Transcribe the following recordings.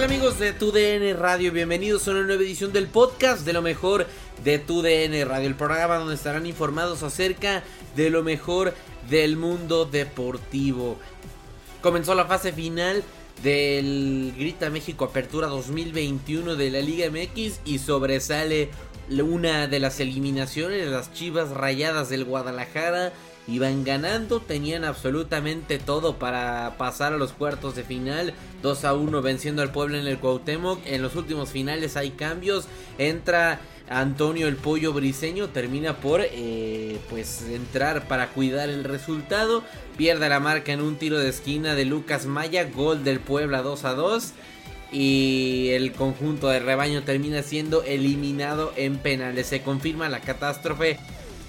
Tal amigos de TUDN Radio? Bienvenidos a una nueva edición del podcast de lo mejor de TUDN Radio, el programa donde estarán informados acerca de lo mejor del mundo deportivo. Comenzó la fase final del Grita México Apertura 2021 de la Liga MX y sobresale una de las eliminaciones, las Chivas Rayadas del Guadalajara iban ganando, tenían absolutamente todo para pasar a los cuartos de final, 2 a 1 venciendo al pueblo en el Cuauhtémoc, en los últimos finales hay cambios, entra Antonio el Pollo Briseño, termina por eh, pues entrar para cuidar el resultado, pierde la marca en un tiro de esquina de Lucas Maya, gol del Puebla 2 a 2 y el conjunto de rebaño termina siendo eliminado en penales. Se confirma la catástrofe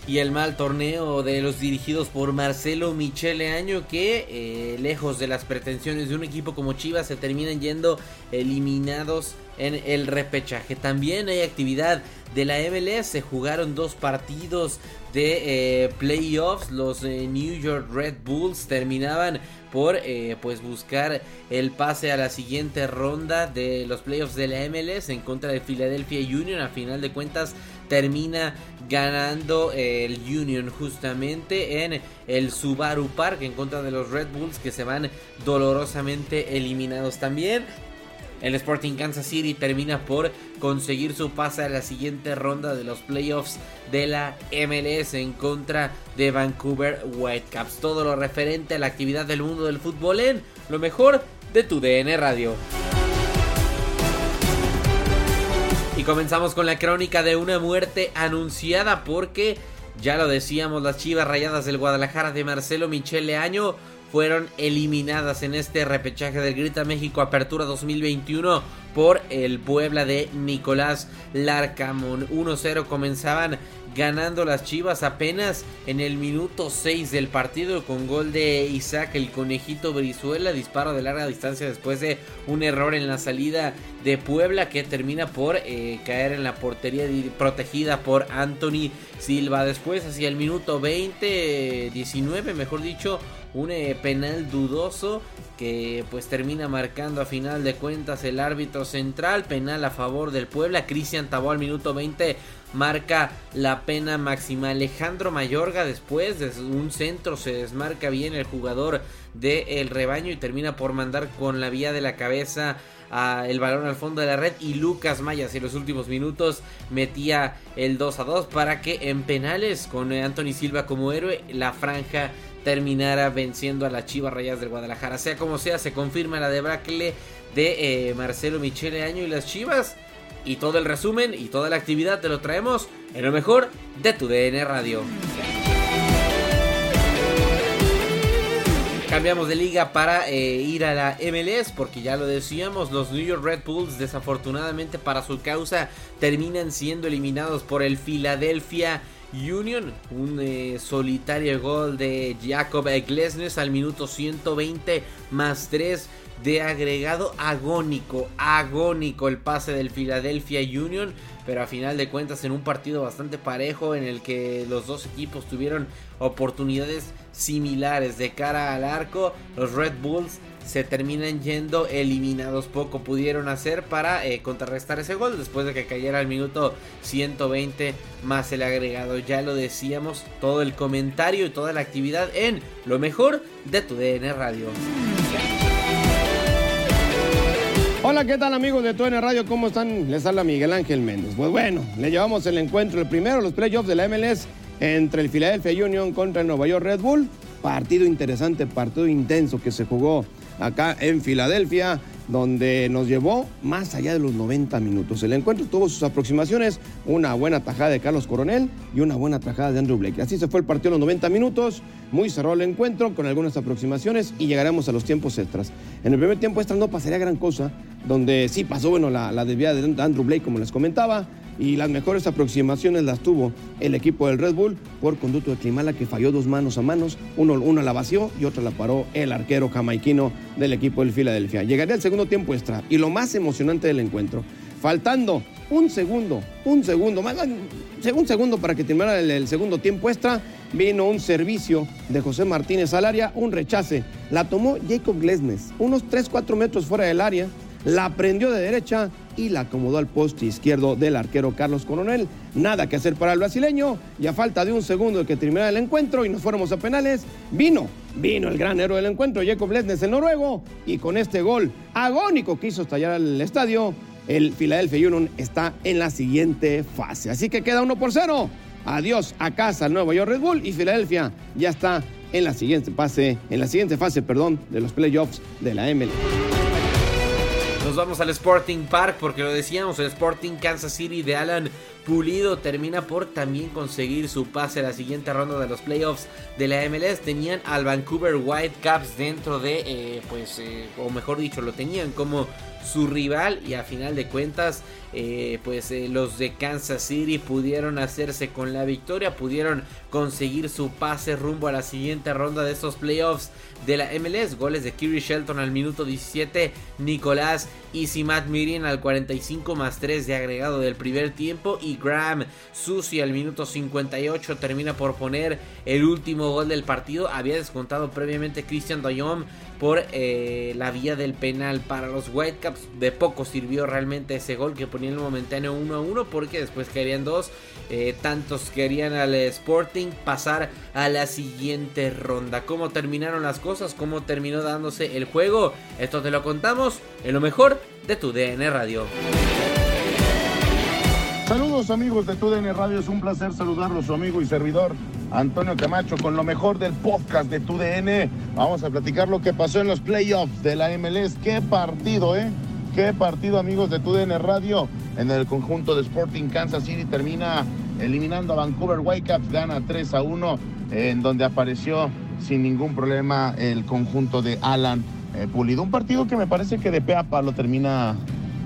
y el mal torneo de los dirigidos por Marcelo Michele Año que eh, lejos de las pretensiones de un equipo como Chivas se terminan yendo eliminados en el repechaje. También hay actividad de la MLS, se jugaron dos partidos de eh, playoffs, los eh, New York Red Bulls terminaban por pues buscar el pase a la siguiente ronda de los playoffs de la MLS en contra de Philadelphia Union. A final de cuentas termina ganando el Union justamente en el Subaru Park en contra de los Red Bulls que se van dolorosamente eliminados también. El Sporting Kansas City termina por conseguir su pase a la siguiente ronda de los playoffs de la MLS en contra de Vancouver Whitecaps. Todo lo referente a la actividad del mundo del fútbol en lo mejor de tu DN Radio. Y comenzamos con la crónica de una muerte anunciada porque, ya lo decíamos, las chivas rayadas del Guadalajara de Marcelo Michele Año fueron eliminadas en este repechaje del Grita México Apertura 2021 por el Puebla de Nicolás Larcamón. 1-0 comenzaban ganando las Chivas apenas en el minuto 6 del partido con gol de Isaac el conejito Brizuela, disparo de larga distancia después de un error en la salida de Puebla que termina por eh, caer en la portería protegida por Anthony Silva. Después hacia el minuto 20, 19 mejor dicho, un eh, penal dudoso que pues termina marcando a final de cuentas el árbitro central, penal a favor del Puebla, Cristian Tabó al minuto 20 marca la pena máxima. Alejandro Mayorga después de un centro se desmarca bien el jugador del el rebaño y termina por mandar con la vía de la cabeza el balón al fondo de la red y Lucas Mayas en los últimos minutos metía el 2 a 2 para que en penales con Anthony Silva como héroe la franja terminara venciendo a las Chivas Rayas del Guadalajara. Sea como sea, se confirma la debacle de eh, Marcelo Michele Año y las Chivas. Y todo el resumen y toda la actividad te lo traemos en lo mejor de tu DN Radio. Cambiamos de liga para eh, ir a la MLS porque ya lo decíamos, los New York Red Bulls desafortunadamente para su causa terminan siendo eliminados por el Philadelphia Union. Un eh, solitario gol de Jacob Glesnes al minuto 120 más 3 de agregado agónico, agónico el pase del Philadelphia Union, pero a final de cuentas en un partido bastante parejo en el que los dos equipos tuvieron oportunidades similares de cara al arco, los Red Bulls se terminan yendo eliminados. Poco pudieron hacer para eh, contrarrestar ese gol después de que cayera al minuto 120 más el agregado. Ya lo decíamos, todo el comentario y toda la actividad en lo mejor de tu DN Radio. Hola, ¿qué tal amigos de TUN Radio? ¿Cómo están? Les habla Miguel Ángel Méndez. Pues bueno, le llevamos el encuentro, el primero, los playoffs de la MLS entre el Philadelphia Union contra el Nueva York Red Bull. Partido interesante, partido intenso que se jugó acá en Filadelfia, donde nos llevó más allá de los 90 minutos. El encuentro tuvo sus aproximaciones, una buena tajada de Carlos Coronel y una buena tajada de Andrew Blake. Así se fue el partido en los 90 minutos, muy cerrado el encuentro con algunas aproximaciones y llegaremos a los tiempos extras. En el primer tiempo extra no pasaría gran cosa, donde sí pasó bueno la, la desviada de Andrew Blake, como les comentaba, y las mejores aproximaciones las tuvo el equipo del Red Bull por conducto de Climala que falló dos manos a manos, uno, una la vació y otra la paró el arquero jamaiquino del equipo del Filadelfia. Llegaría el segundo tiempo extra y lo más emocionante del encuentro, faltando un segundo, un segundo, más un segundo para que terminara el, el segundo tiempo extra, vino un servicio de José Martínez al área, un rechace. La tomó Jacob Glesnes, unos 3-4 metros fuera del área, la prendió de derecha y la acomodó al poste izquierdo del arquero Carlos Coronel. Nada que hacer para el brasileño y a falta de un segundo de que terminara el encuentro y nos fuéramos a penales, vino, vino el gran héroe del encuentro, Jacob Lesnes, el noruego, y con este gol agónico que hizo estallar el estadio, el Philadelphia Union está en la siguiente fase. Así que queda uno por cero. Adiós a casa al Nuevo York Red Bull y Filadelfia ya está en la siguiente fase, en la siguiente fase, perdón, de los playoffs de la MLS. Vamos al Sporting Park porque lo decíamos, el Sporting Kansas City de Alan Pulido termina por también conseguir su pase a la siguiente ronda de los playoffs de la MLS. Tenían al Vancouver Whitecaps dentro de, eh, pues, eh, o mejor dicho, lo tenían como su rival y a final de cuentas eh, pues eh, los de Kansas City pudieron hacerse con la victoria, pudieron conseguir su pase rumbo a la siguiente ronda de estos playoffs de la MLS. Goles de Kiri Shelton al minuto 17, Nicolás y Matt Mirin al 45 más 3 de agregado del primer tiempo y Graham Susi al minuto 58 termina por poner el último gol del partido. Había descontado previamente Christian Doyon por eh, la vía del penal para los Whitecaps. De poco sirvió realmente ese gol que ponía el momentáneo 1 a 1 porque después querían dos. Eh, tantos querían al Sporting pasar a la siguiente ronda. ¿Cómo terminaron las cosas? ¿Cómo terminó dándose el juego? Esto te lo contamos en lo mejor de tu DN Radio. Saludos amigos de TUDN Radio, es un placer saludarlos, su amigo y servidor Antonio Camacho con lo mejor del podcast de TUDN. Vamos a platicar lo que pasó en los playoffs de la MLS. Qué partido, ¿eh? Qué partido amigos de TUDN Radio. En el conjunto de Sporting Kansas City termina eliminando a Vancouver Whitecaps, gana 3 a 1, en donde apareció sin ningún problema el conjunto de Alan eh, Pulido. Un partido que me parece que de pe a pa lo termina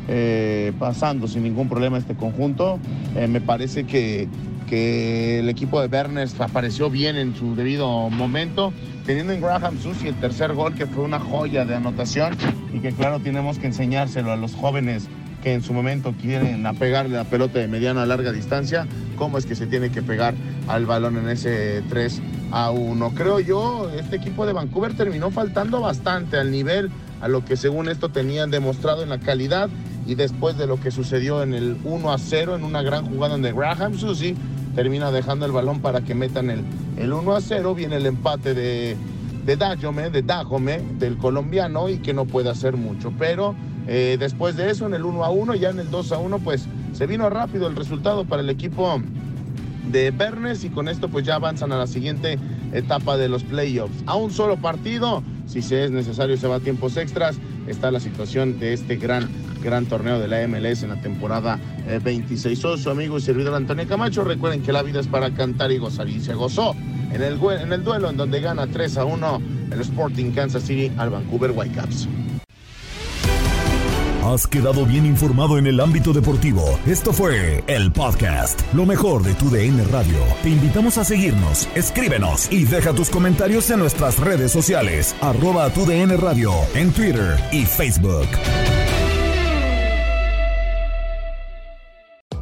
eh, pasando sin ningún problema este conjunto. Eh, me parece que, que el equipo de Berners apareció bien en su debido momento, teniendo en Graham Susi el tercer gol que fue una joya de anotación y que claro tenemos que enseñárselo a los jóvenes que en su momento quieren pegarle la pelota de mediana a larga distancia, cómo es que se tiene que pegar al balón en ese 3 a 1. Creo yo, este equipo de Vancouver terminó faltando bastante al nivel a lo que según esto tenían demostrado en la calidad y después de lo que sucedió en el 1 a 0 en una gran jugada donde Graham Susi termina dejando el balón para que metan el, el 1 a 0, viene el empate de, de Dajome, de Dajome, del colombiano y que no puede hacer mucho, pero eh, después de eso en el 1 a 1, ya en el 2 a 1 pues se vino rápido el resultado para el equipo de Bernes y con esto pues ya avanzan a la siguiente etapa de los playoffs. A un solo partido, si se es necesario, se va a tiempos extras. Está la situación de este gran, gran torneo de la MLS en la temporada 26. Soy su amigo y servidor Antonio Camacho. Recuerden que la vida es para cantar y gozar. Y se gozó en el, en el duelo en donde gana 3 a 1 el Sporting Kansas City al Vancouver Whitecaps. Has quedado bien informado en el ámbito deportivo. Esto fue el podcast, lo mejor de tu DN Radio. Te invitamos a seguirnos, escríbenos y deja tus comentarios en nuestras redes sociales, arroba tu DN Radio, en Twitter y Facebook.